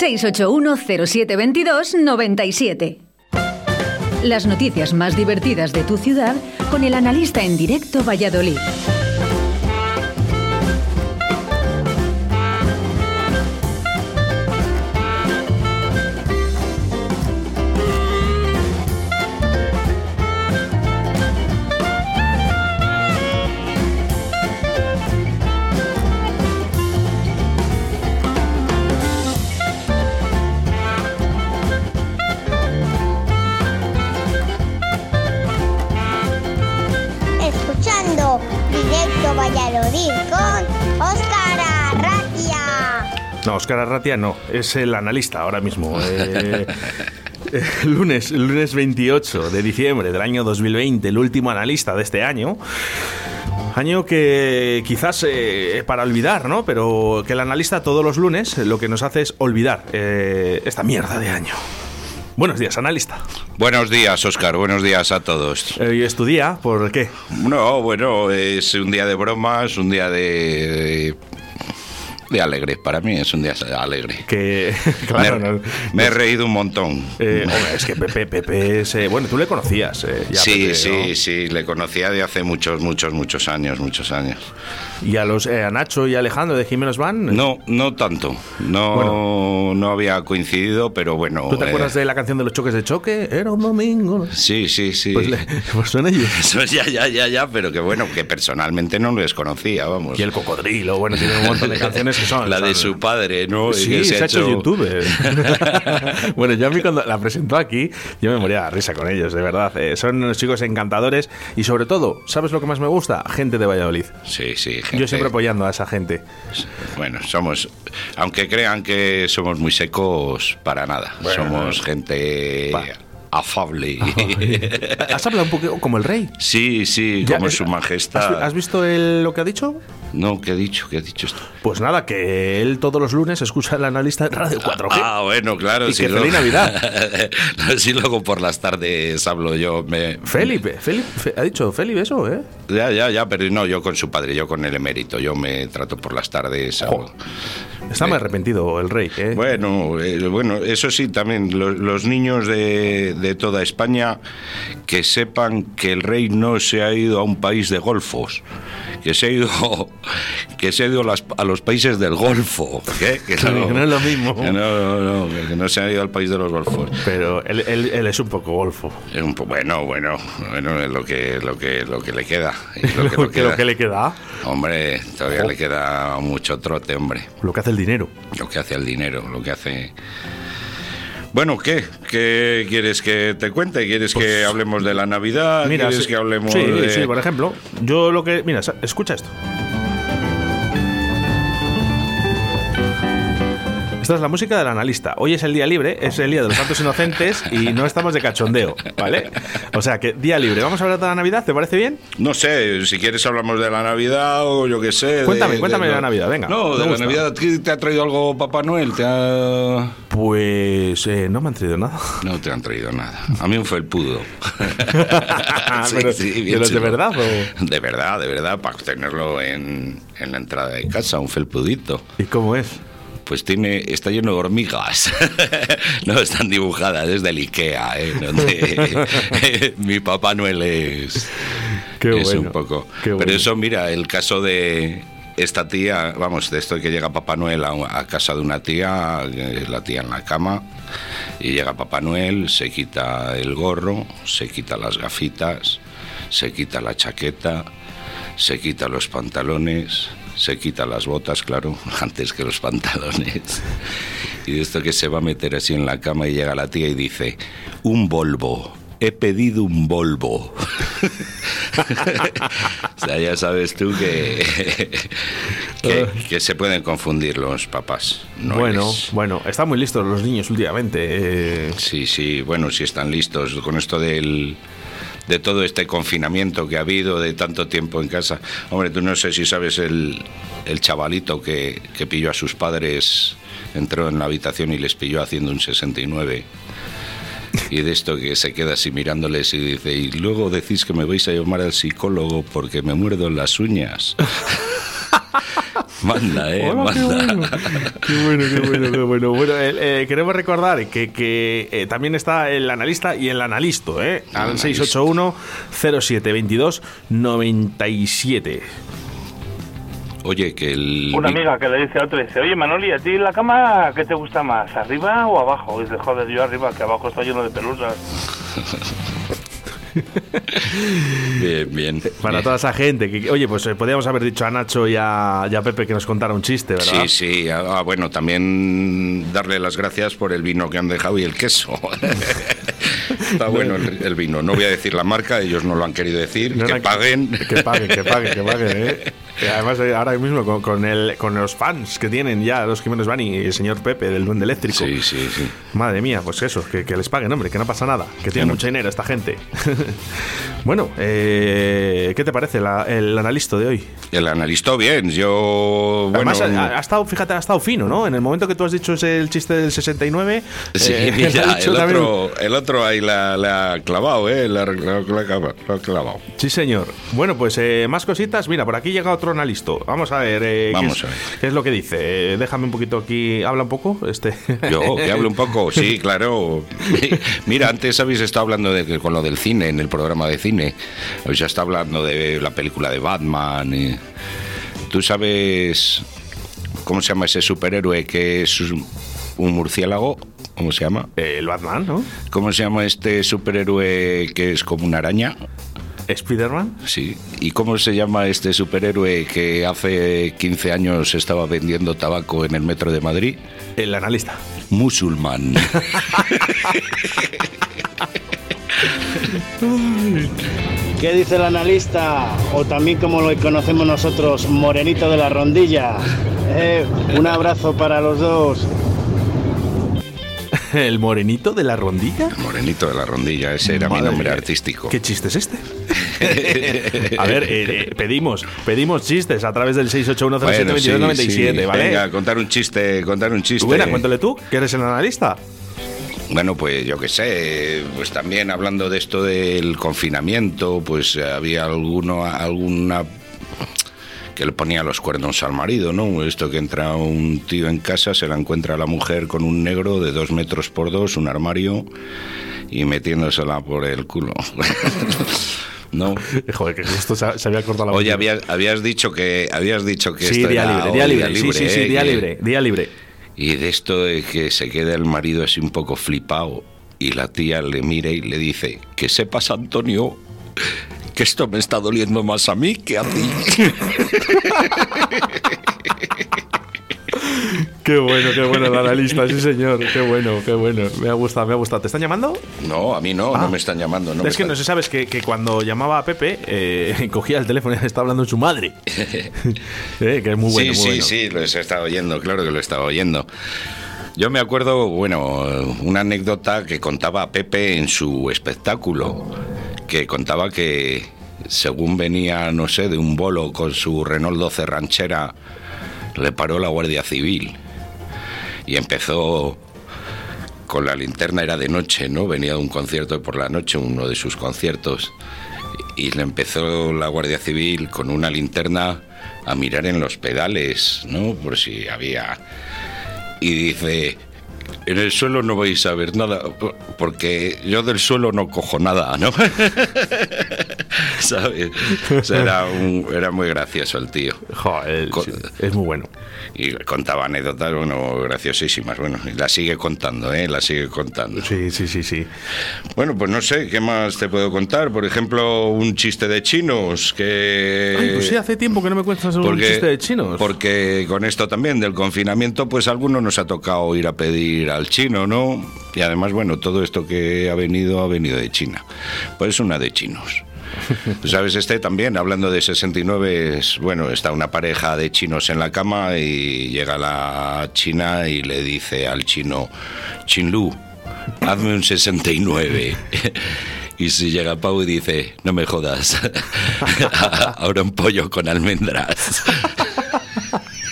681-0722-97. Las noticias más divertidas de tu ciudad con el analista en directo Valladolid. Arratia. No, Oscar Arratia no, es el analista ahora mismo. Eh, eh, lunes, lunes 28 de diciembre del año 2020, el último analista de este año. Año que quizás eh, para olvidar, ¿no? Pero que el analista todos los lunes lo que nos hace es olvidar eh, esta mierda de año. Buenos días, analista. Buenos días, Oscar. Buenos días a todos. Eh, ¿Y es tu día? ¿Por qué? No, bueno, es un día de bromas, un día de, de alegre. Para mí es un día alegre. Que, claro, me, no- me he reído un montón. eh, hombre, es que Pepe, Pepe es... eh, bueno, tú le conocías. eh, ya, sí, Pepe, sí, ¿no? sí, le conocía de hace muchos, muchos, muchos años, muchos años. ¿Y a, los, eh, a Nacho y Alejandro de Jiménez Van? No, no tanto. No, no había coincidido, pero bueno. ¿Tú te eh, acuerdas de la canción de los choques de choque? Era un domingo. Sí, sí, sí. Pues, le- pues son ellos. Eso ya, ya, ya, ya, pero que bueno, que personalmente no les conocía, vamos. Y el cocodrilo, bueno, tiene un montón de canciones que son. La de su padre, ¿no? Sí, que se, ha hecho youtuber. bueno, yo a mí cuando la presentó aquí, yo me moría de risa con ellos, de verdad. Eh, son unos chicos encantadores y sobre todo, ¿sabes lo que más me gusta? Gente de Valladolid. Sí, sí, gente. Yo siempre apoyando a esa gente. Bueno, somos, aunque crean que somos muy secos, para nada. Bueno, somos gente va. afable. ¿Has hablado un poco como el rey? sí, sí, como eh, su ¿Has, majestad. has visto el- lo que ha dicho? No, ¿qué ha dicho? ¿Qué ha dicho esto? Pues nada, que él todos los lunes escucha el analista en Radio 4G. Ah, bueno, claro. Y sí, que luego- feliz Navidad. No, sí, luego por las tardes hablo yo. Me... Felipe, Felipe, Fe- ha dicho Felipe eso, ¿eh? Ya, ya, ya, pero no, yo con su padre, yo con el emérito. Yo me trato por las tardes. hablo. Está muy arrepentido el rey, ¿eh? Bueno, eh, bueno, eso sí, también lo- los niños de, de toda España que sepan que el rey no se ha ido a un país de golfos, que se ha ido, que se ha ido a, las- a los países del Golfo, ¿eh? que, Que no es lo mismo. que no, no, no, que no se ha ido al país de los golfos. Pero él, él- él es un poco golfo. Es un po- bueno, bueno, bueno, es lo que, lo que, lo que le queda. es Lo lo que, que le queda. lo que le queda, Hombre, todavía le queda mucho trote, hombre. lo que hace el dinero. lo que hace el dinero, lo que hace... Bueno, ¿qué? ¿Qué quieres que te cuente? ¿Quieres que hablemos de la Navidad? ¿Quieres Pues sí- que hablemos sí, de...? sí, por ejemplo, yo lo que... Mira, escucha esto. Esta es la música del analista. Hoy es el día libre, es el día de los santos inocentes y no estamos de cachondeo, ¿vale? O sea que día libre. ¿Vamos a hablar de la Navidad? ¿Te parece bien? No sé, si quieres hablamos de la Navidad o yo qué sé. de- Cuéntame, cuéntame de la Navidad, venga, No, de la. Navidad, ¿a ti ¿te ha traído algo Papá Noel? ¿Te ha... Pues eh, no me han traído nada. No te han traído nada. A mí un felpudo. Pero, ¿de los de verdad o...? De verdad, de verdad, para tenerlo en, en la entrada de casa, un felpudito. ¿Y cómo es? Pues tiene, está lleno de hormigas. no están dibujadas, es del Ikea, ¿eh? Donde mi Papá Noel es, Qué es bueno, un poco. qué Pero eso, mira, el caso de esta tía, vamos, de esto que llega Papá Noel a, a casa de una tía, eh, la tía en la cama, y llega Papá Noel, se quita el gorro, se quita las gafitas, se quita la chaqueta, se quita los pantalones, se quita las botas, claro, antes que los pantalones. Y de esto que se va a meter así en la cama y llega la tía y dice, un Volvo, he pedido un Volvo. o sea, ya sabes tú que, que, que se pueden confundir los papás. No bueno, eres- bueno, están muy listos los niños últimamente. eh, Sí, sí, bueno, si están listos con esto del de todo este confinamiento que ha habido, de tanto tiempo en casa. Hombre, tú no sé si sabes el, el chavalito que, que pilló a sus padres, entró en la habitación y les pilló haciendo un 69. Y de esto que se queda así mirándoles y dice, y luego decís que me vais a llamar al psicólogo porque me muerdo las uñas. Manda, eh, Hola, qué bueno. Qué bueno, qué bueno, qué bueno. Bueno, eh, eh, queremos recordar que, que, eh, también está el analista y el analisto, ¿eh? Al Analista. 681 0722 97. Oye, que el... Una amiga que le dice a otra, dice, oye Manoli, ¿a ti la cama qué te gusta más, arriba o abajo? Y dice, joder, yo arriba, que abajo está lleno de pelusas. Bien, bien. Para bien. toda esa gente. Que, oye, pues eh, podríamos haber dicho a Nacho y a, y a Pepe que nos contara un chiste, ¿verdad? Sí, sí. Ah, bueno, también darle las gracias por el vino que han dejado y el queso. Está bueno el, el vino. No voy a decir la marca, ellos no lo han querido decir. No, que no, paguen. Que paguen, que paguen, que paguen, ¿eh? Además, eh, ahora mismo con, con, el, con los fans que tienen ya los Jiménez Bani y el señor Pepe del Duende Eléctrico. Sí, sí, sí. Madre mía, pues eso, que, que les paguen, hombre, que no pasa nada, que tiene mucho dinero esta gente. bueno, eh, ¿qué te parece la- el analista de hoy? El analistó bien. Yo. Bueno, Además, ha, ha estado, fíjate, ha estado fino, ¿no? En el momento que tú has dicho ese, el chiste del 69, Sí, eh, dicho el, otro, el otro ahí la, la ha clavado, ¿eh? La, clavado. Sí, señor. Bueno, pues eh, más cositas. Mira, por aquí llega otro analisto. Vamos a ver. eh, ¿qué es- a ver. ¿Qué es lo que dice? Eh, déjame un poquito aquí. Habla un poco. Este. Yo, que hablo un poco, sí, claro. Mira, antes habéis estado hablando de que con lo del cine, en el programa de cine. Ya está hablando de la película de Batman. y- ¿Tú sabes cómo se llama ese superhéroe que es un murciélago? ¿Cómo se llama? El Batman, ¿no? ¿Cómo se llama este superhéroe que es como una araña? Spiderman. Sí. ¿Y cómo se llama este superhéroe que hace 15 años estaba vendiendo tabaco en el metro de Madrid? El analista. Musulmán. ¿Qué dice el analista? O también como lo conocemos nosotros, Morenito de la Rondilla. Eh, un abrazo para los dos. El morenito de la rondilla. Morenito de la Rondilla, ese era mi nombre mía. artístico. ¿Qué chiste es este? a ver, eh, eh, pedimos, pedimos chistes a través del 681072297, Bueno, sí, sí. ¿vale? Venga, contar un chiste, contar un chiste. Buena, cuéntale tú, que eres el analista. Bueno, pues yo qué sé, pues también hablando de esto del confinamiento, pues había alguno, alguna que le ponía los cuernos al marido, ¿no? Esto que entra un tío en casa, se la encuentra la mujer con un negro de dos metros por dos, un armario, y metiéndosela por el culo. ¿No? Joder, que esto se, había cortado la Oye, habías, habías dicho que habías dicho que Sí, esto día era libre, hoy día libre. sí, sí, sí, ¿eh? día Que- libre, día libre. Y de esto de que se queda el marido así un poco flipado y la tía le mire y le dice, que sepas Antonio, que esto me está doliendo más a mí que a ti. Qué bueno, qué bueno el analista, sí señor, qué bueno, qué bueno. Me ha gustado, me ha gustado. ¿Te están llamando? No, a mí no, Ah. no me están llamando. No es que están- no sé, sabes que, que cuando llamaba a Pepe, eh, cogía el teléfono y estaba hablando su madre. Eh, que es muy bueno, sí, muy sí, bueno. sí, lo he estado oyendo, claro que lo he estado oyendo. Yo me acuerdo, bueno, una anécdota que contaba Pepe en su espectáculo, que contaba que según venía, no sé, de un bolo con su Renault 12 ranchera, le paró la Guardia Civil y empezó con la linterna, era de noche, ¿no? Venía de un concierto por la noche, uno de sus conciertos, y le empezó la Guardia Civil con una linterna a mirar en los pedales, ¿no? Por si había... Y dice, en el suelo no vais a ver nada, porque yo del suelo no cojo nada, ¿no? ¿Sabes? O sea, era, un- era muy gracioso el tío. Es muy bueno. Y contaba anécdotas, bueno, graciosísimas. Bueno, y la sigue contando, ¿eh? La sigue contando. Sí, sí, sí, sí. Bueno, pues no sé, ¿qué más te puedo contar? Por ejemplo, un chiste de chinos que... Ay, pues sí, hace tiempo que no me cuentas un chiste de chinos. Porque con esto también del confinamiento, pues a algunos nos ha tocado ir a pedir al chino, ¿no? Y además, bueno, todo esto que ha venido, ha venido de China. Pues una de chinos. ¿Sabes? Este también, hablando de 69, es, bueno, está una pareja de chinos en la cama y llega la china y le dice al chino, Chinlu, hazme un 69. Y si llega Pau y dice, no me jodas, ahora un pollo con almendras.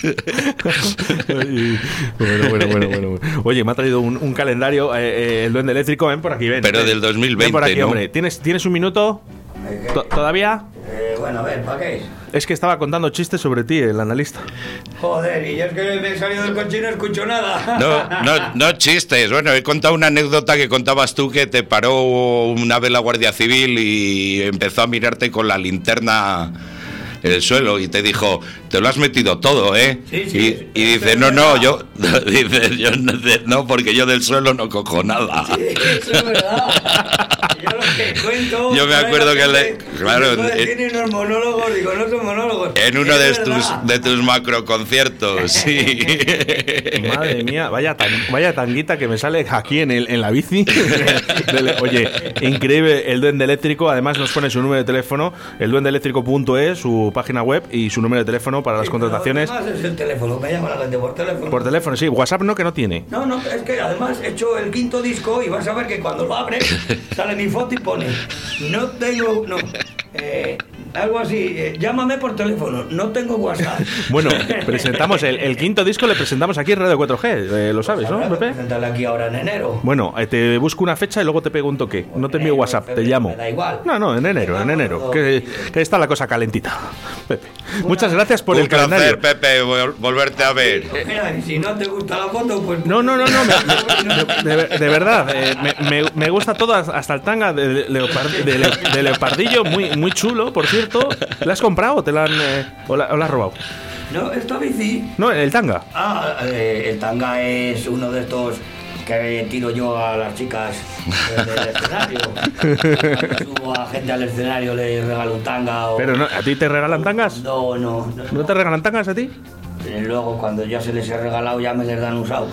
Ay, bueno, bueno, bueno, bueno, bueno. Oye, me ha traído un, un calendario, eh, eh, el duende eléctrico, ven por aquí, ven. Pero ven. del 2020, Ven por aquí, ¿no? hombre. ¿Tienes, ¿Tienes un minuto? To- ¿Todavía? Bueno, a ver, ¿para qué es? Es que estaba contando chistes sobre ti, el analista. Joder, y yo es que me he salido del coche y no escucho nada. No, no, no chistes. Bueno, he contado una anécdota que contabas tú que te paró una vez la Guardia Civil y empezó a mirarte con la linterna en el suelo y te dijo, te lo has metido todo, ¿eh? Sí, sí, y, sí, y dice, no, no, yo, dice, yo no, no, porque yo del suelo no cojo nada. Sí, eso es verdad. Yo que cuento. Yo me acuerdo que le- claro, dice, "Joder, eh, tiene unos monólogos, digo, no son monólogos. En uno de verdad. tus, de tus macro conciertos, sí. Madre mía, vaya, tan- vaya tanguita que me sale aquí en, el, en la bici. Oye, increíble el duende eléctrico. Además, nos pone su número de teléfono, el duendeeléctrico.es, su página web y su número de teléfono para las Sí, contrataciones. Además es el teléfono, me llama la gente por teléfono. Por teléfono, sí. WhatsApp no, que no tiene. No, no, es que además he hecho el quinto disco y vas a ver que cuando lo abres sale mi foto y pone no tengo, no, eh, algo así, eh, llámame por teléfono, no tengo WhatsApp. Bueno, presentamos el, el quinto disco, le presentamos aquí en Radio 4G, eh, lo sabes, ¿no, Pepe? presentarle aquí ahora en enero. Bueno, eh, te busco una fecha y luego te pego un toque. No te envío WhatsApp, te llamo. me da igual. No, no, en enero, en enero. Que, que está la cosa calentita. Pepe. Muchas gracias por Un el calendario. placer, Pepe, vol- volverte a ver. Mira, y si no te gusta la foto, pues... No, no, no, no. me- me- de, de verdad, eh, me, me- me gusta todo, hasta el tanga de, leopard- de le- de leopardillo, muy, muy chulo, por cierto. ¿La has comprado o te la han, eh, o la, o la has robado? No, esta bici... No, el tanga. Ah, eh, el tanga es uno de estos que tiro yo a las chicas eh, del escenario. Subo a gente al escenario le regalo un tanga o... Pero no, ¿a ti te regalan tangas? No, no, no. ¿No te regalan tangas a ti? Luego, cuando ya se les he regalado, ya me les dan usados.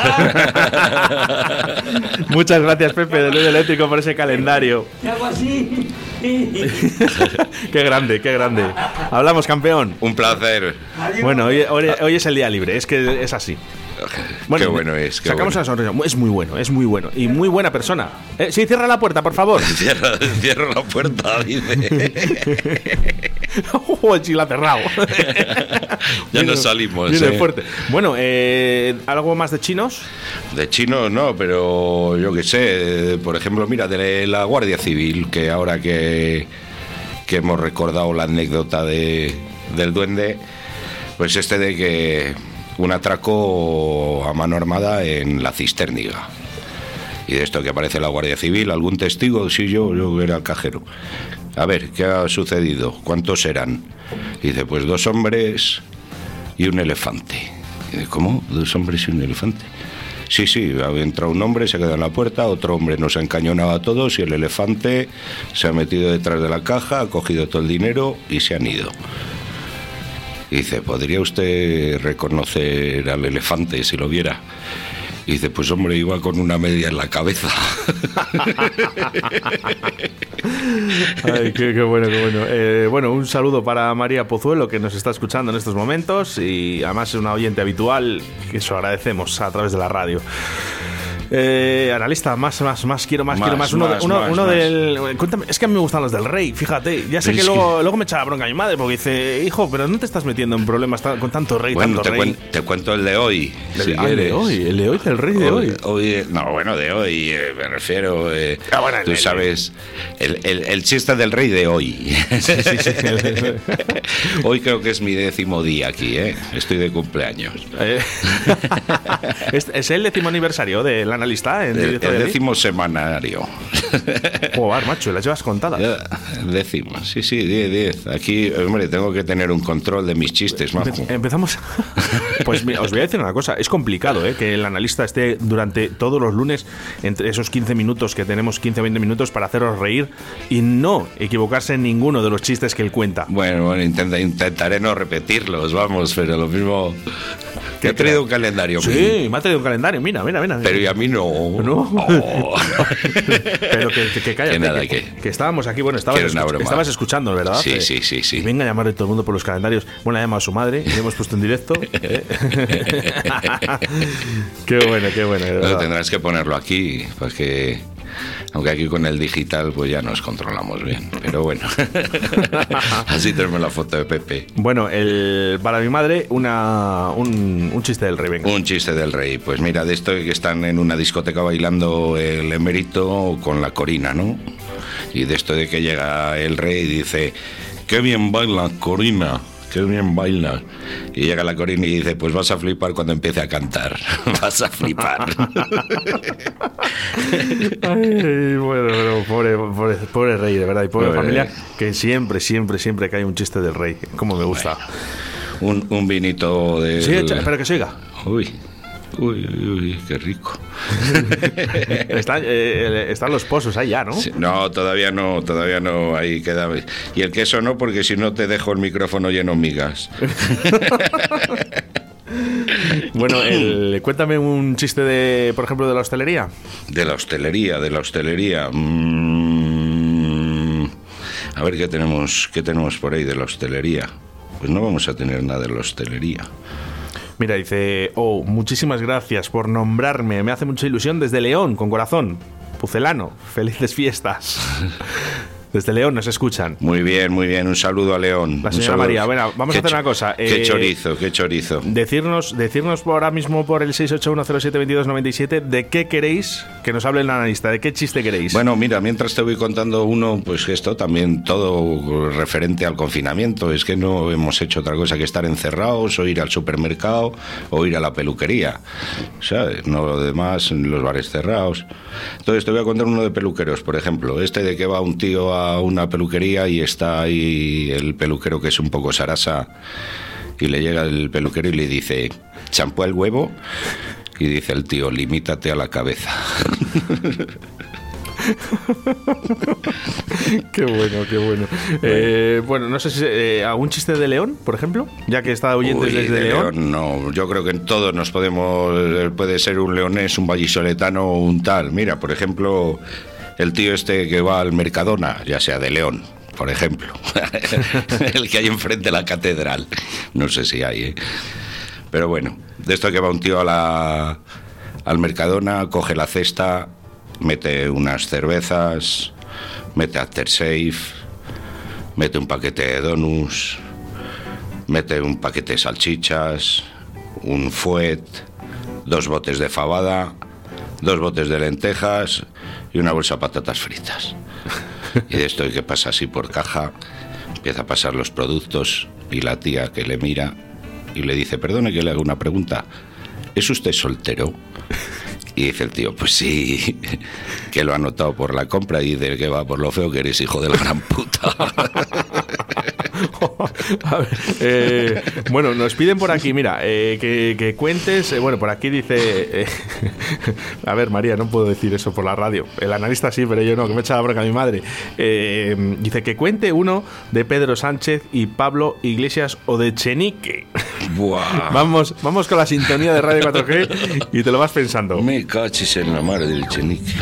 Muchas gracias, Pepe, de Luz Eléctrico, por ese calendario. Y algo así. qué grande, qué grande. Hablamos, campeón. Un placer. Bueno, hoy, hoy- hoy es el día libre, es que es así. Qué bueno es. Qué sacamos bueno. una sonrisa. Es muy bueno, es muy bueno. Y muy buena persona. Eh, sí, cierra la puerta, por favor. Cierra, cierra la puerta, dice. La cerrado. Ya nos salimos, Viene eh. fuerte. Bueno, eh, ¿algo más de chinos? De chino no, pero yo qué sé, por ejemplo, mira, de la Guardia Civil, que ahora que, que hemos recordado la anécdota de, del duende, pues este de que un atraco a mano armada en la cisterniga. Y de esto que aparece la Guardia Civil, algún testigo, sí, yo, yo era el cajero. A ver, ¿qué ha sucedido? ¿Cuántos eran? Y dice, pues dos hombres y un elefante. ¿Cómo? ¿Dos hombres y un elefante? Sí, sí, entrado un hombre, se ha quedado en la puerta, otro hombre nos ha encañonado a todos y el elefante se ha metido detrás de la caja, ha cogido todo el dinero y se han ido. Y dice, ¿podría usted reconocer al elefante si lo viera? Y dice, pues hombre, iba con una media en la cabeza. Qué bueno, qué bueno. Eh, bueno, un saludo para María Pozuelo que nos está escuchando en estos momentos y además es una oyente habitual que eso agradecemos a través de la radio. Eh, analista, más, más, más, quiero más, Más, quiero más. Uno, de- más, uno, uno del. Cuéntame, es que a mí me gustan los del rey, fíjate. Ya sé que es luego, luego me echa la bronca mi madre porque dice, hijo, pero no te estás metiendo en problemas con tanto rey, bueno, tanto te, rey. cuen- te cuento el de hoy. El- si ah, el de hoy, el de hoy, el rey de hoy. hoy- no, bueno, de hoy, eh, me refiero. eh, Ah, bueno, el tú de- sabes, el, el- el chiste del rey de hoy. hoy creo que es mi décimo día aquí, ¿eh? Estoy de cumpleaños. Eh, es, es el décimo aniversario en El, el décimo semanario. Joder, macho, las llevas contadas. Ya, el décimo, sí, sí, 10, 10. Aquí, hombre, tengo que tener un control de mis chistes, majo. Empe- Empezamos. Pues mira, os voy a decir una cosa. Es complicado ¿eh? que el analista esté durante todos los lunes entre esos 15 minutos que tenemos, 15 o 20 minutos para haceros reír y no equivocarse en ninguno de los chistes que él cuenta. Bueno, bueno, intenta- intentaré no repetirlos, vamos, pero lo mismo. Que he traído un calendario. Sí, me ha traído un calendario. Mira, mira, mira. Pero y a mí no. No. Oh. Pero que, que, que cállate, Que nada, que, que- que estabas aquí, bueno, estabas, que escuch- broma. estabas escuchando, ¿verdad? Sí, Eh, sí, sí, sí. Y venga a llamarle todo el mundo por los calendarios. Bueno, ha llamado a su madre y le hemos puesto en directo. ¿eh? qué bueno, qué bueno. de Bueno, verdad. tendrás que ponerlo aquí, porque. Aunque aquí con el digital, pues ya nos controlamos bien. Pero bueno. Así tenemos la foto de Pepe. Bueno, el, para mi madre, una, un, un chiste del rey. venga. Un chiste del rey. Pues mira, de esto que están en una discoteca bailando el emérito con la corina, ¿no? Y de esto de que llega el rey y dice, qué bien baila Corina, qué bien baila. Y llega la Corina y dice, pues vas a flipar cuando empiece a cantar, vas a flipar. Ay, bueno, pero pobre, pobre, pobre rey, de verdad, y pobre Pobre familia, rey. que siempre, siempre, siempre cae un chiste del rey. Como me gusta. un, un vinito de... Sí, echa- espera que se oiga. Uy, uy, uy, uy, qué rico. Eh, eh, están los pozos ahí ya, ¿no? Sí, No, todavía no, todavía no, ahí queda. Y el queso no, porque si no te dejo el micrófono lleno de migas. Bueno, el- cuéntame un chiste de, por ejemplo, de la hostelería. De la hostelería, de la hostelería. Mm, a ver qué tenemos, qué tenemos por ahí de la hostelería. Pues no vamos a tener nada de la hostelería. Mira, dice, oh, muchísimas gracias por nombrarme. Me hace mucha ilusión desde León, con corazón. Pucelano, felices fiestas. Desde León nos escuchan. Muy bien, muy bien. Un saludo a León. La señora. María, bueno, vamos a hacer una cosa, Qué eh, chorizo, qué chorizo. Decirnos, decirnos por ahora mismo por el 681072297 de qué queréis que nos hable el analista, de qué chiste queréis. Bueno, mira, mientras te voy contando uno, pues esto también todo referente al confinamiento. Es que no hemos hecho otra cosa que estar encerrados o ir al supermercado o ir a la peluquería. ¿Sabes? No lo demás, los bares cerrados. Entonces te voy a contar uno de peluqueros, por ejemplo. Este de que va un tío a una peluquería y está ahí el peluquero que es un poco sarasa y le llega el peluquero y le dice, ¿champú al huevo? Y dice el tío, limítate a la cabeza. qué bueno, qué bueno. Eh, bueno, no sé si eh, algún chiste de León, por ejemplo, ya que está Uy, desde de León. No, yo creo que en todos nos podemos. eh, Puede ser un leonés, un vallisoletano o un tal. Mira, por ejemplo, el tío este que va al Mercadona, ya sea de León, por ejemplo. el que hay enfrente de la catedral. No sé si hay, ¿eh? Pero bueno, de esto que va un tío a la, al Mercadona, coge la cesta, mete unas cervezas, mete Aftershave, mete un paquete de donuts, mete un paquete de salchichas, un fuet, dos botes de fabada, dos botes de lentejas y una bolsa de patatas fritas. Y de esto que pasa así por caja, empieza a pasar los productos y la tía que le mira y le dice, perdone que le haga una pregunta, ¿es usted soltero? Y dice el tío, pues sí, que lo ha notado por la compra y dice que va por lo feo que eres hijo de la gran puta. A ver, eh, bueno, nos piden por aquí, mira, eh, que, que cuentes. eh, bueno, por aquí dice. a ver, María, no puedo decir eso por la radio. El analista sí, pero yo no, que me echa la bronca a mi madre. Dice que cuente uno de Pedro Sánchez y Pablo Iglesias o de Chenique. Buah. Vamos, vamos con la sintonía de Radio 4G y te lo vas pensando. Me cachis en la madre del chenique.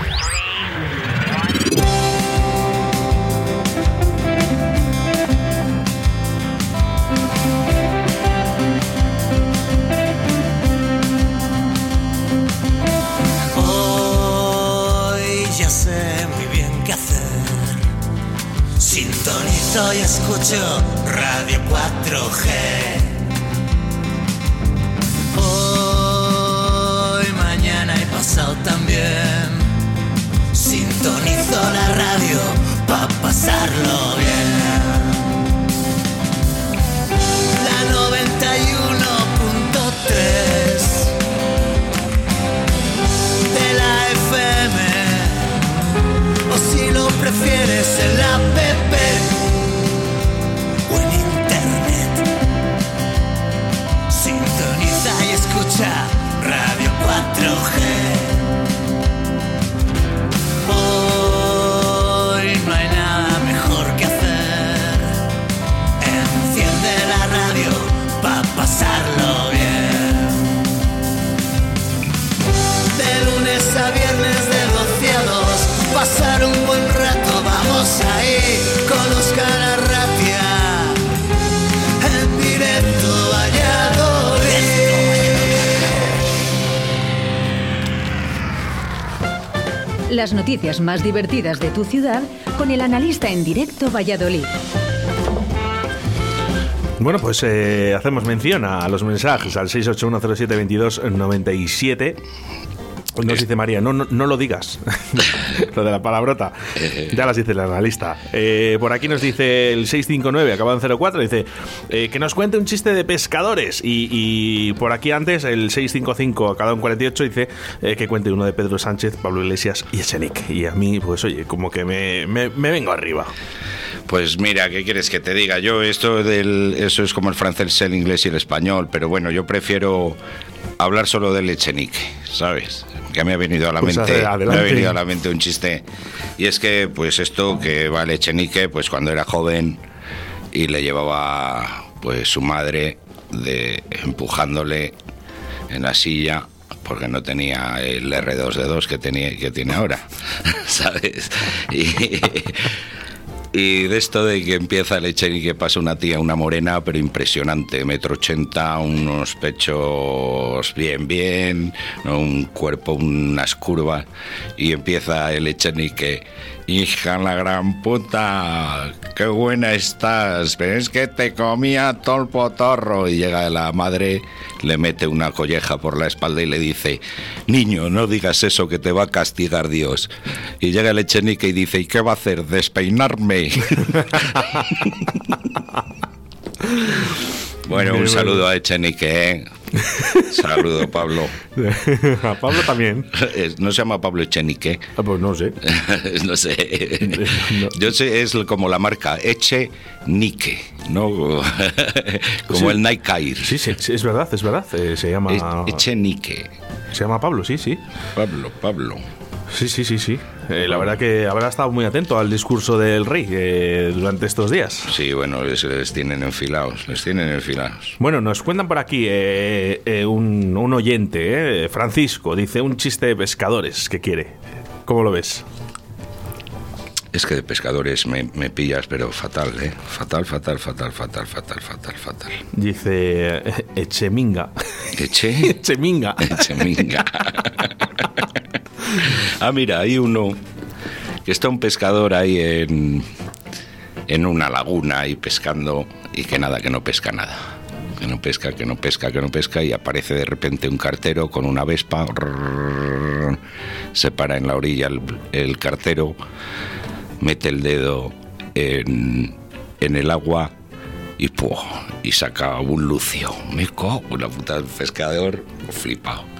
Escucho Radio 4G. Las noticias más divertidas de tu ciudad con el analista en directo Valladolid. Bueno, pues eh, hacemos mención a los mensajes al 681072297 Nos dice María, no, no, no lo digas. lo de la palabrota. Ya las dice el analista. Eh, por aquí nos dice el 659, acabado en 04, dice eh, que nos cuente un chiste de pescadores. Y, y por aquí antes, el 655, acabado en 48, dice eh, que cuente uno de Pedro Sánchez, Pablo Iglesias y Echenique. Y a mí, pues oye, como que me, me- me vengo arriba. Pues mira, ¿qué quieres que te diga? Yo esto del eso es como el francés, el inglés y el español, pero bueno, yo prefiero hablar solo del Echenique, ¿sabes? Que me ha venido a la Pues mente, me ha venido a la mente un chiste y es que pues esto que va el Echenique, pues cuando era joven y le llevaba pues su madre de empujándole en la silla porque no tenía el R2D2 que tenía que tiene ahora, ¿sabes? Y, y de esto de que empieza el y que pasa una tía, una morena, pero impresionante, metro ochenta, unos pechos bien, bien, un cuerpo, unas curvas, y empieza el Echenique, hija la gran puta, qué buena estás, pero es que te comía todo el potorro, y llega la madre, le mete una colleja por la espalda y le dice, niño, no digas eso que te va a castigar Dios. Y llega el Echenique y dice, ¿y qué va a hacer? ¿Despeinarme? Bueno, un saludo a Echenique, ¿eh? Saludo, Pablo. a Pablo también. No se llama Pablo Echenique. Ah, pues no sé. no sé. Yo sé, es como la marca Echenique, ¿no? como Sí. el Nike Air. Sí, sí, es verdad, es verdad. Eh, se llama. Echenique. Se llama Pablo, sí, sí. Pablo, Pablo. Sí, sí, sí, sí. Eh, la verdad que habrá estado muy atento al discurso del rey eh, durante estos días. Sí, bueno, les, les tienen enfilados, les tienen enfilados. Bueno, nos cuentan por aquí eh, eh, un, un oyente, eh, Francisco, dice un chiste de pescadores que quiere. ¿Cómo lo ves? Es que de pescadores me, me pillas, pero fatal, ¿eh? Fatal, fatal, fatal, fatal, fatal, fatal, fatal. Dice Echeminga. Eche. Echeminga. Echeminga. ah, mira, hay uno que está un pescador ahí en, en una laguna ahí pescando y que nada, que no pesca nada. Que no pesca, que no pesca, que no pesca y aparece de repente un cartero con una vespa. Se para en la orilla el, cartero, mete el dedo en, en el agua y, ¡pua! y saca un lucio. Me cago la puta pescador, flipado.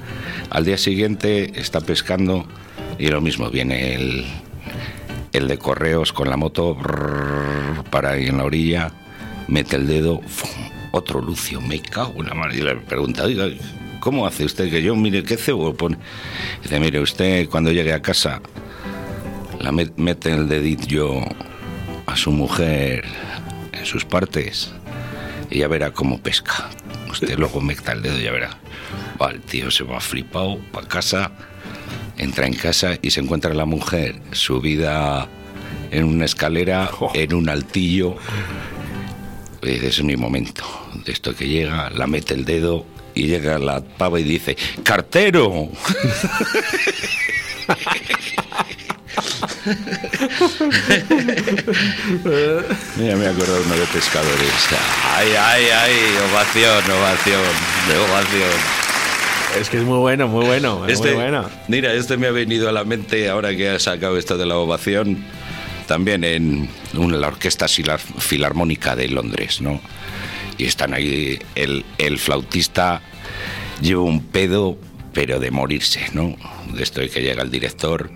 Al día siguiente está pescando y lo mismo, viene el, el de correos con la moto, para ahí en la orilla, mete el dedo, otro lucio, me cago en la mano. Y le pregunta, oiga, ¿cómo hace usted que yo, mire, qué cebo pone? Dice, mire, usted cuando llegue a casa, la met- mete el dedillo a su mujer en sus partes y ya verá cómo pesca. Usted luego meta el dedo y ya verá. Va, el tío se va flipado para casa, entra en casa y se encuentra la mujer subida en una escalera, en un altillo. Y dice, es mi momento. De esto que llega, la mete el dedo y llega la pava y dice, ¡cartero! Mira, me acuerdo uno de pescadores. Ay, ay, ay, ovación, ovación, ovación. Es que es muy bueno, muy bueno. es Este, muy bueno. Mira, este me ha venido a la mente ahora que ha sacado esto de la ovación, también en una, la Orquesta Filar- Filarmónica de Londres, ¿no? Y están ahí, el, el flautista lleva un pedo, pero de morirse, ¿no? De esto que llega el director,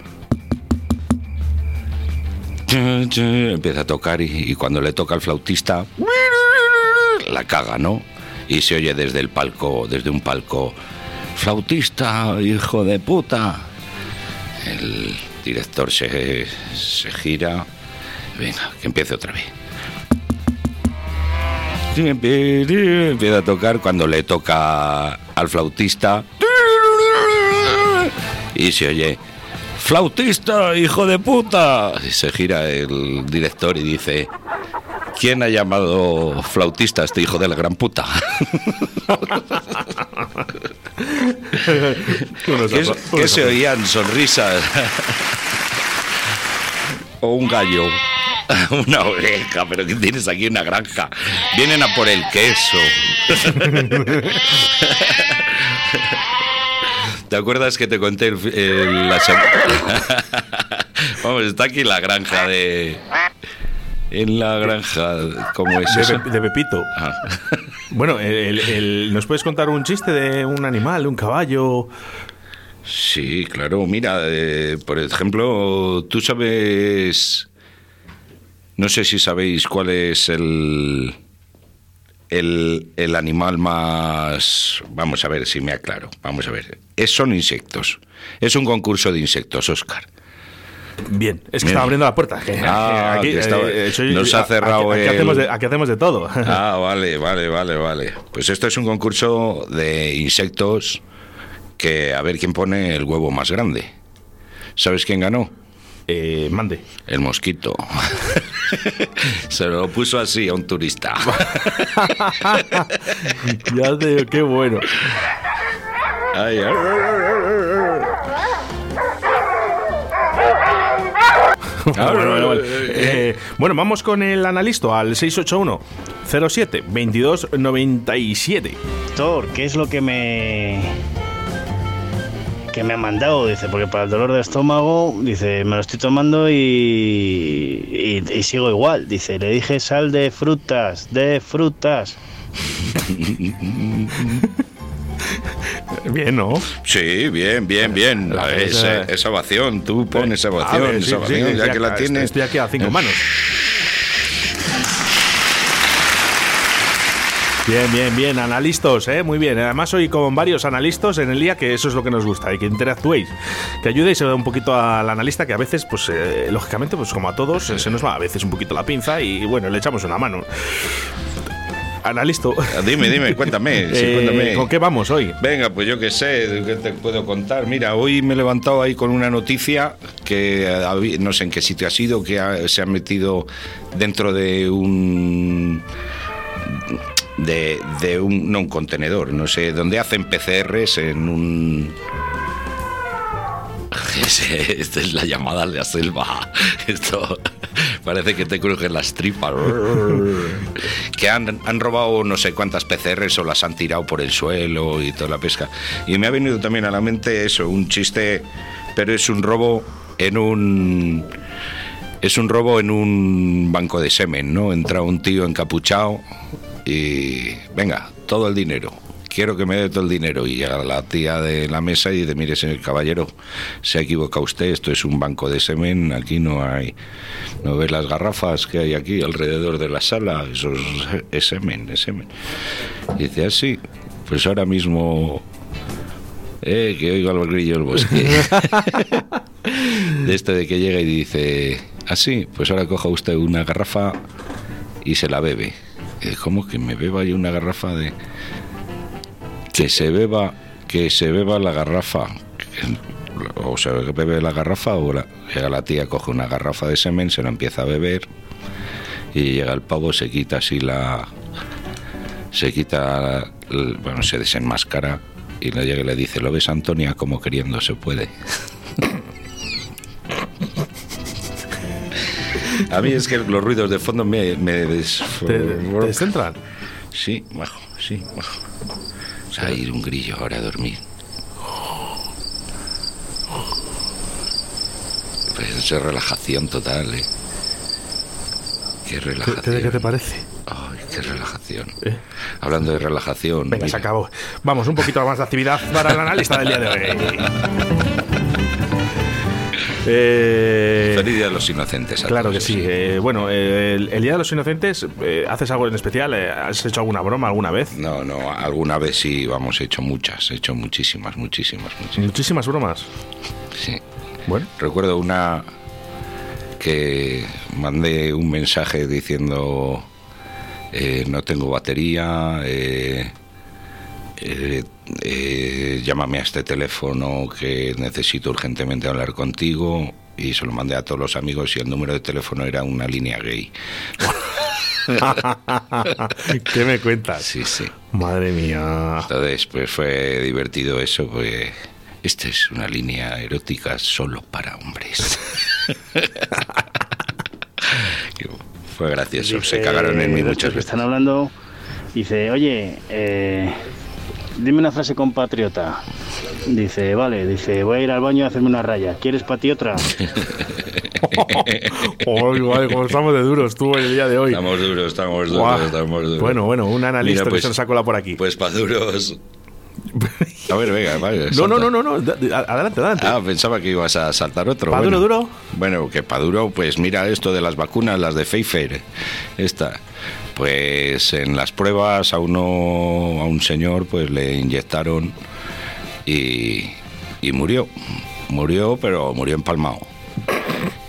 empieza a tocar y, y cuando le toca al flautista, la caga, ¿no? Y se oye desde el palco, desde un palco, flautista, hijo de puta. El director se, se gira, venga, que empiece otra vez. Empieza a tocar cuando le toca al flautista y se oye, flautista, hijo de puta. Y se gira el director y dice, ¿quién ha llamado flautista a este hijo de la gran puta? ¿Qué, qué se oían? Sonrisas. o un gallo. Una oveja, pero que tienes aquí una granja. Vienen a por el queso. ¿Te acuerdas que te conté el, el- la Vamos, está aquí la granja de... En la granja, ¿cómo es De, eso? De Pepito. Ah. Bueno, el- el- ¿nos puedes contar un chiste de un animal, un caballo? Sí, claro. Mira, eh, por ejemplo, tú sabes... No sé si sabéis cuál es el... El, el animal más... Vamos a ver si me aclaro. Vamos a ver. Es, son insectos. Es un concurso de insectos, Oscar. Bien, es que Bien. estaba abriendo la puerta. Ah, estaba- soy- nos ha aquí- cerrado aquí, el- hacemos de, aquí hacemos de todo. Ah, vale, vale, vale, vale. Pues esto es un concurso de insectos que a ver quién pone el huevo más grande. ¿Sabes quién ganó? Eh, mande. El mosquito. Se lo puso así a un turista. ya te digo, qué bueno. Ay, ay, bueno, bueno, bueno. Eh, bueno, vamos con el analista al 681 07 22 97. Doctor, ¿qué es lo que me que me ha mandado? Dice, porque para el dolor de estómago, dice, me lo estoy tomando y, y, y sigo igual. Dice, le dije sal de frutas, de frutas. Bien, ¿no? Sí, bien, bien, bien. Esa, esa- ovación, tú pones ovación, ver, sí, esa sí, ovación, estoy ya que la tienes. Estoy aquí a cinco manos. Bien, bien, bien, analistas, ¿eh? muy bien. Además, hoy con varios analistas en el día, que eso es lo que nos gusta, y que interactuéis, que ayudéis un poquito al analista, que a veces, pues, eh, lógicamente, pues como a todos, se nos va a veces un poquito la pinza y, bueno, le echamos una mano. Analista. Dime, dime, cuéntame, sí, eh, cuéntame. ¿Con qué vamos hoy? Venga, pues yo qué sé, ¿qué te puedo contar? Mira, hoy me he levantado ahí con una noticia que eh, no sé en qué sitio ha sido, que ha- se ha metido dentro de un de, de un no un contenedor, no sé, donde hacen PCRs en un Esta es la llamada de la selva. Esto parece que te crujen las tripas. Que han, han robado no sé cuántas PCRs o las han tirado por el suelo y toda la pesca. Y me ha venido también a la mente eso, un chiste, pero es un robo en un. Es un robo en un banco de semen, ¿no? Entra un tío encapuchado y. Venga, todo el dinero. Quiero que me dé todo el dinero. Y llega la tía de la mesa y dice: Mire, señor caballero, se ha equivocado usted. Esto es un banco de semen. Aquí no hay. ¿No ves las garrafas que hay aquí alrededor de la sala? Eso es, semen, es semen. Dice: Así, pues ahora mismo. Eh, que oigo al grillo del bosque. de esto de que llega y dice, así, pues ahora coja usted una garrafa y se la bebe. ¿Cómo que me beba yo una garrafa de... Que se beba, que se beba la garrafa. O se bebe la garrafa o la, llega la tía, coge una garrafa de semen, se la empieza a beber y llega el pavo, se quita así la... Se quita, bueno, se desenmascara y le llega y le dice, ¿lo ves Antonia como queriendo se puede? A mí es que los ruidos de fondo me, me des- ¿Te, te descentran? Sí, bajo, sí, bajo. O sea, ir un grillo ahora a dormir. Pues eso es relajación total, ¿eh? Qué ¿Qué, relajación. qué- qué te parece? Ay, qué relajación. ¿Eh? Hablando de relajación. Venga, se acabó. Vamos, un poquito más de actividad para el analista del día de hoy. Eh, Feliz Día de los Inocentes. Claro que sí. Eh, bueno, eh, el, el Día de los Inocentes, eh, ¿haces algo en especial? ¿Has hecho alguna broma alguna vez? No, no, alguna vez sí, vamos, he hecho muchas, he hecho muchísimas, muchísimas, muchísimas. Muchísimas bromas. Sí. Bueno, Recuerdo una que mandé un mensaje diciendo no tengo batería, eh, eh, eh, llámame a este teléfono que necesito urgentemente hablar contigo y se lo mandé a todos los amigos y el número de teléfono era una línea gay. ¿qué me cuentas? Sí, sí. Madre mía. Entonces, pues fue divertido eso, pues esta es una línea erótica solo para hombres. Fue gracioso, se cagaron en mí muchas veces. están hablando, dice, oye, eh, dime una frase compatriota. Dice, vale, dice, voy a ir al baño a hacerme una raya. ¿Quieres para ti otra? Oy, guay, como estamos de duros tú el día de hoy. Estamos duros, estamos duros, Guau. estamos duros. Bueno, bueno, un analista Mira, pues- que se nos ha colado por aquí. Pues para duros. A ver, venga, no, no, no, no, no, adelante, adelante. Ah, pensaba que ibas a saltar otro. ¿Pa bueno. duro? Bueno, que para duro, pues mira esto de las vacunas, las de Pfizer. Esta. Pues en las pruebas a uno, a un señor, pues le inyectaron y, y murió. Murió, pero murió empalmado.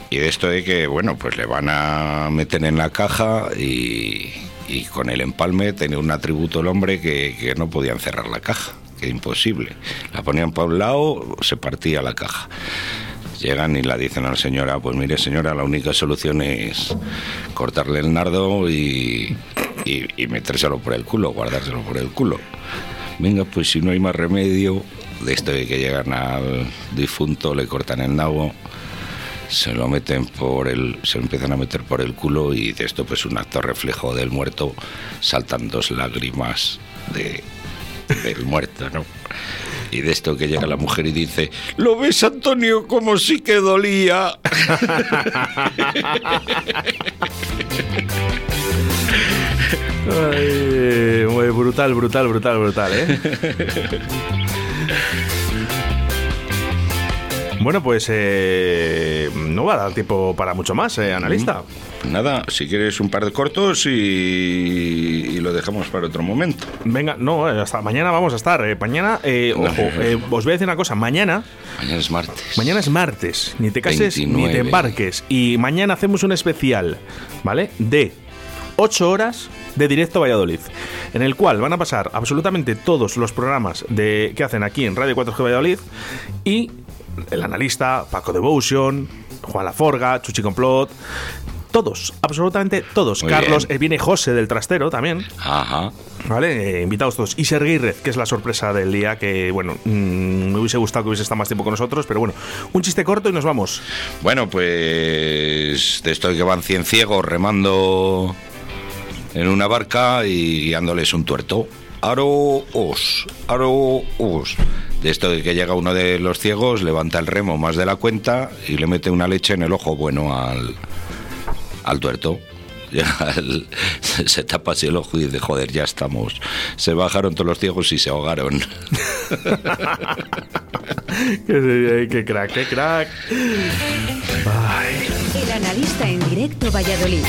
Y de esto de que, bueno, pues le van a meter en la caja y, y con el empalme tenía un atributo el hombre que, no podían cerrar la caja, que imposible. La ponían para un lado, se partía la caja. Llegan y la dicen a la señora, pues mire señora, la única solución es cortarle el nardo y, y, y metérselo por el culo, guardárselo por el culo. Venga, pues si no hay más remedio, de esto de que llegan al difunto, le cortan el nabo, se lo meten por el, se lo empiezan a meter por el culo y de esto pues un acto reflejo del muerto, saltan dos lágrimas de, del muerto, ¿no? Y de esto que llega la mujer y dice, ¿lo ves Antonio como sí que dolía? Ay, muy brutal, brutal, brutal, brutal, ¿eh? Bueno, pues eh, no va a dar tiempo para mucho más, eh, analista. Nada, si quieres un par de cortos y, y lo dejamos para otro momento. Venga, no, eh, hasta mañana vamos a estar. eh, mañana, eh, ojo, os voy a decir una cosa. Mañana, Mañana es martes. mañana es martes. Ni te cases ni 29. te embarques. Y mañana hacemos un especial, ¿vale? De 8 horas de directo a Valladolid, en el cual van a pasar absolutamente todos los programas de, que hacen aquí en Radio 4G Valladolid y el analista Paco Devotion, Juan Laforga, Chuchi Complot, todos, absolutamente todos. Muy Carlos, bien. eh, viene José del Trastero también. Ajá. ¿Vale? Eh, invitados todos. Y Sergei Red, que es la sorpresa del día, que, bueno, mm, me hubiese gustado que hubiese estado más tiempo con nosotros, pero bueno, un chiste corto y nos vamos. Bueno, pues de esto que van cien ciegos remando en una barca y guiándoles un tuerto. Aroos, aroos. De esto de que llega uno de los ciegos, levanta el remo más de la cuenta y le mete una leche en el ojo bueno al, al tuerto. El- se tapa así el ojo y dice, joder, ya estamos. Se bajaron todos los ciegos y se ahogaron. qué, qué crack, qué crack. El analista en directo Valladolid.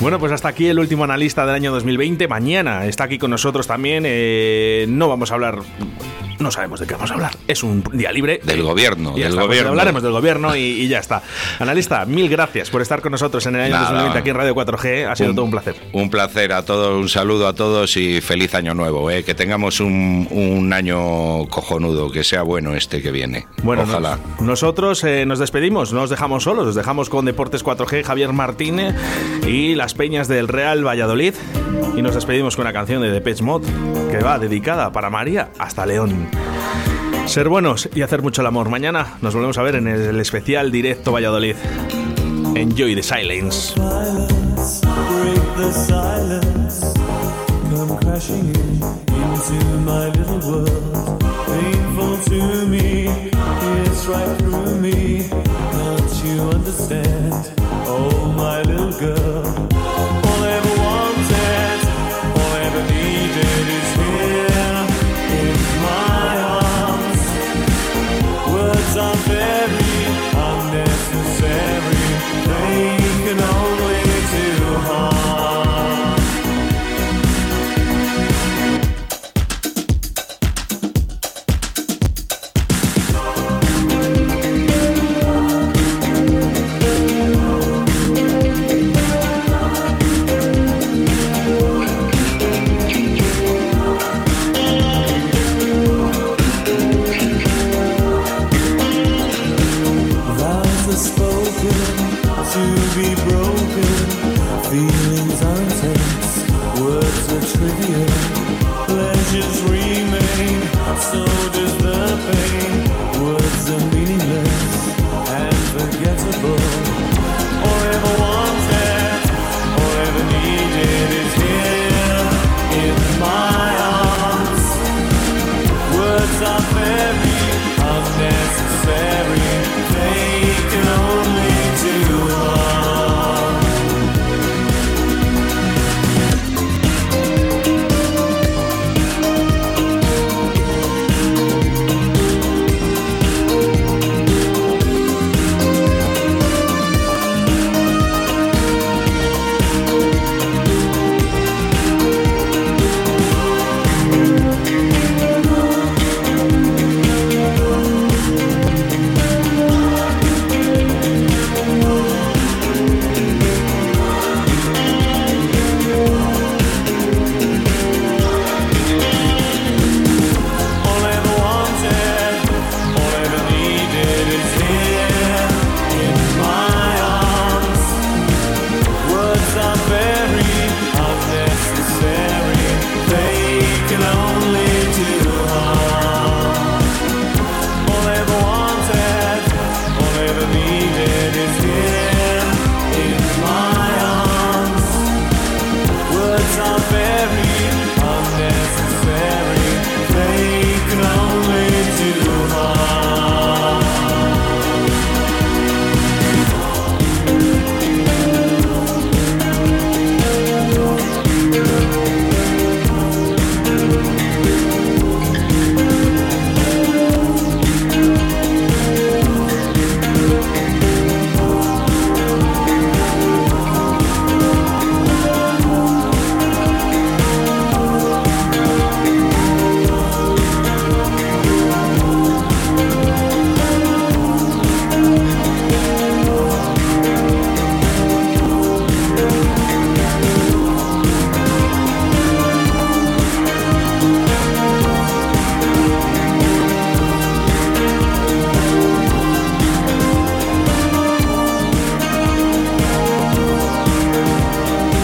Bueno, pues hasta aquí el último analista del año 2020. Mañana está aquí con nosotros también. eh, no vamos a hablar. No sabemos de qué vamos a hablar. Es un día libre. Del gobierno, del está, pues gobierno. hablaremos del gobierno y, y ya está. Analista, mil gracias por estar con nosotros en el año Nada. 2020 aquí en Radio 4G. Ha sido todo un placer. Un placer a todos, un saludo a todos y feliz año nuevo. ¿eh? Que tengamos un, un año cojonudo, que sea bueno este que viene. Bueno, Ojalá. nos- nosotros eh, nos despedimos, no os dejamos solos, os dejamos con Deportes 4G, Javier Martínez y las peñas del Real Valladolid. Y nos despedimos con una canción de Depeche Mode que va dedicada para María hasta León. Ser buenos y hacer mucho el amor. Mañana nos volvemos a ver en el especial directo Valladolid. Enjoy the silence. Painful to me, it's right through me. Don't you understand?